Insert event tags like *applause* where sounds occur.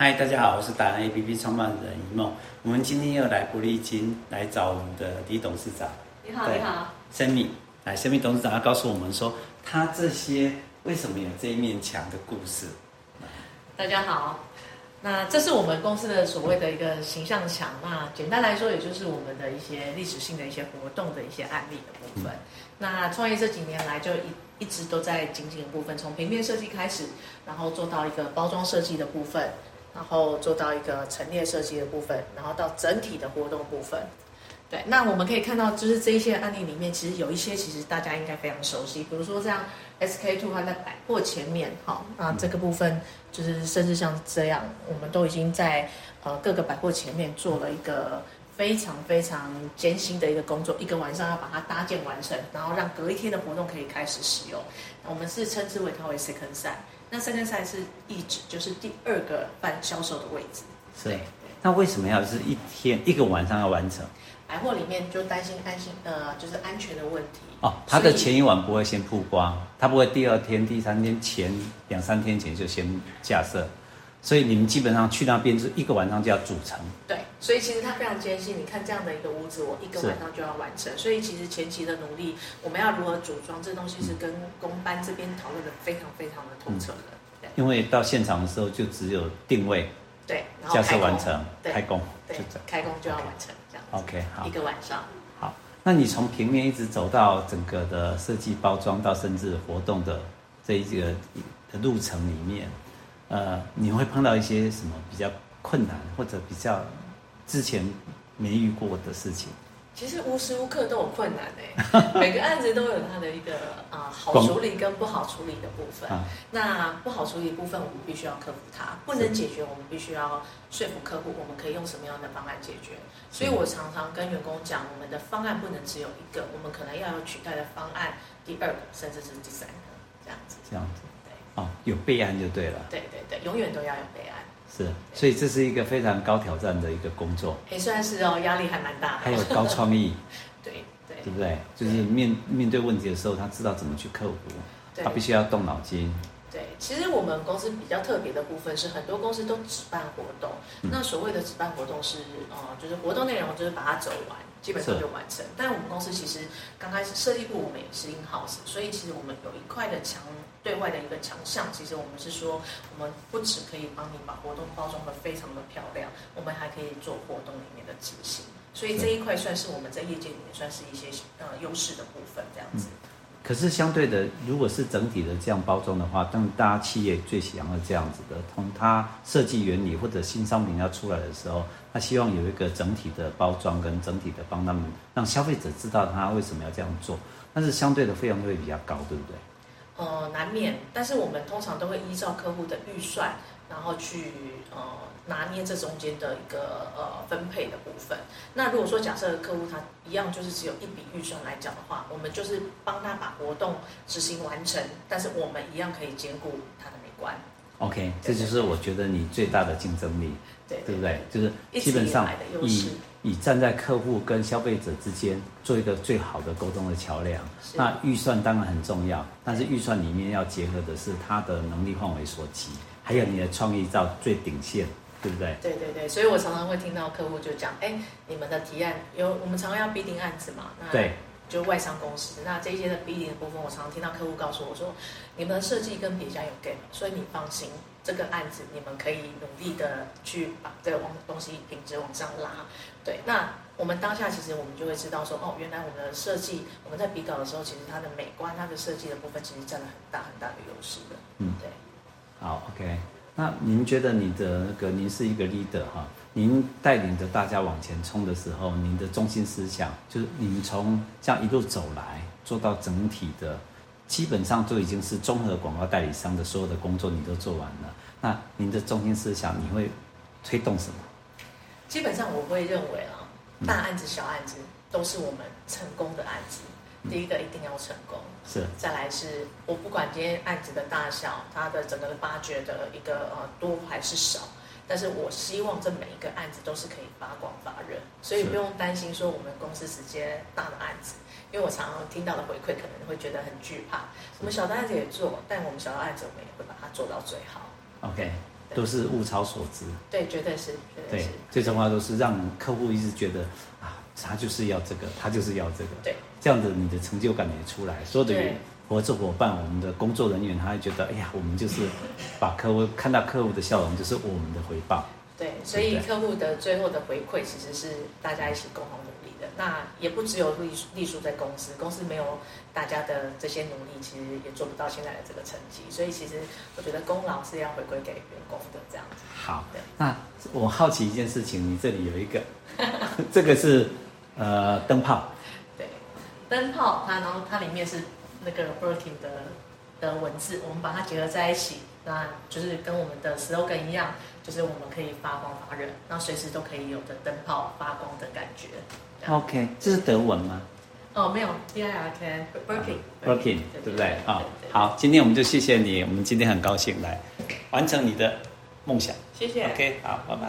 嗨，大家好，我是达人 APP 创办人一梦。我们今天又来不利金来找我们的李董事长。你好，你好。Sammy，来，Sammy 董事长要告诉我们说，他这些为什么有这一面墙的故事。大家好。那这是我们公司的所谓的一个形象墙。那简单来说，也就是我们的一些历史性的一些活动的一些案例的部分。嗯、那创业这几年来，就一一直都在精进的部分，从平面设计开始，然后做到一个包装设计的部分，然后做到一个陈列设计的部分，然后到整体的活动部分。对，那我们可以看到，就是这一些案例里面，其实有一些其实大家应该非常熟悉，比如说像 SK two 它在百货前面，好，那这个部分就是甚至像这样，我们都已经在呃各个百货前面做了一个非常非常艰辛的一个工作，一个晚上要把它搭建完成，然后让隔一天的活动可以开始使用。我们是称之为它为 second site，那 second site 是意指就是第二个办销售的位置。是，那为什么要是一天一个晚上要完成？百货里面就担心安心，呃，就是安全的问题。哦，他的前一晚不会先曝光，他不会第二天、第三天前两三天前就先架设，所以你们基本上去那边是一个晚上就要组成。对，所以其实他非常艰辛。你看这样的一个屋子，我一个晚上就要完成，所以其实前期的努力，我们要如何组装这东西，是跟工班这边讨论的非常非常的透彻的。嗯、因为到现场的时候就只有定位，对，架设完成，开工，对，开工就要完成。Okay. OK，好，一个晚上。好，那你从平面一直走到整个的设计包装，到甚至活动的这一个的路程里面，呃，你会碰到一些什么比较困难，或者比较之前没遇过的事情？其实无时无刻都有困难哎，*laughs* 每个案子都有它的一个啊、呃、好处理跟不好处理的部分。啊、那不好处理的部分，我们必须要克服它；不能解决，我们必须要说服客户，我们可以用什么样的方案解决。所以我常常跟员工讲，我们的方案不能只有一个，我们可能要有取代的方案，第二个甚至是第三个，这样子。这样子，对。哦，有备案就对了。对对对，永远都要有备案。是，所以这是一个非常高挑战的一个工作。也算是哦，压力还蛮大的。还有高创意。对 *laughs* 对。对其实我们公司比较特别的部分是，很多公司都只办活动。嗯、那所谓的只办活动是，呃，就是活动内容就是把它走完，基本上就完成。但我们公司其实刚开始设计部我们也是 in house，所以其实我们有一块的墙。对外的一个强项，其实我们是说，我们不只可以帮你把活动包装的非常的漂亮，我们还可以做活动里面的执行，所以这一块算是我们在业界里面算是一些呃优势的部分，这样子。嗯可是相对的，如果是整体的这样包装的话，当大家企业最想要这样子的，从它设计原理或者新商品要出来的时候，他希望有一个整体的包装跟整体的帮他们让消费者知道他为什么要这样做，但是相对的费用会比较高，对不对？呃，难免，但是我们通常都会依照客户的预算，然后去呃拿捏这中间的一个呃分配的部分。那如果说假设客户他一样就是只有一笔预算来讲的话，我们就是帮他把活动执行完成，但是我们一样可以兼顾他的美观。OK，这就是我觉得你最大的竞争力，对，对，对，对不对？就是基本上以以站在客户跟消费者之间做一个最好的沟通的桥梁。那预算当然很重要，但是预算里面要结合的是他的能力范围所及，还有你的创意到最顶线，对不对？对对对，所以我常常会听到客户就讲：哎，你们的提案有我们常常要 bidding 案子嘛？那对。就外商公司，那这些的 bidding 的部分，我常常听到客户告诉我说，你们的设计跟别家有 gap，所以你放心，这个案子你们可以努力的去把这个东西品质往上拉。对，那我们当下其实我们就会知道说，哦，原来我们的设计，我们在比稿的时候，其实它的美观、它的设计的部分，其实占了很大很大的优势的。嗯，对。好，OK。那您觉得你的那个，您是一个 leader 哈？您带领着大家往前冲的时候，您的中心思想就是你们从这样一路走来，做到整体的，基本上就已经是综合广告代理商的所有的工作，你都做完了。那您的中心思想，你会推动什么？基本上我会认为啊，大案子、小案子都是我们成功的案子。第一个一定要成功，是。再来是我不管今天案子的大小，它的整个的发掘的一个呃多还是少。但是我希望这每一个案子都是可以发光发热，所以不用担心说我们公司直接大的案子，因为我常常听到的回馈可能会觉得很惧怕。我们小的案子也做，但我们小的案子我们也会把它做到最好。OK，都是物超所值。对，绝对是，绝对是。对，最重要都是让客户一直觉得啊，他就是要这个，他就是要这个。对，这样子你的成就感也出来，所有的合作伙伴，我们的工作人员，他会觉得，哎呀，我们就是把客户看到客户的笑容，就是我们的回报。对，所以客户的最后的回馈，其实是大家一起共同努力的。那也不只有隶隶属在公司，公司没有大家的这些努力，其实也做不到现在的这个成绩。所以其实我觉得功劳是要回归给员工的，这样子。好，的那我好奇一件事情，你这里有一个，*laughs* 这个是呃灯泡。对，灯泡它，然后它里面是那个 Birkin 的的文字，我们把它结合在一起，那就是跟我们的 slogan 一样。就是我们可以发光发热，那随时都可以有的灯泡发光的感觉。OK，这是德文吗？哦，没有，D I R K Birkin，Birkin，对不对？啊，好，今天我们就谢谢你，我们今天很高兴来完成你的梦想。谢谢。OK，好，拜拜。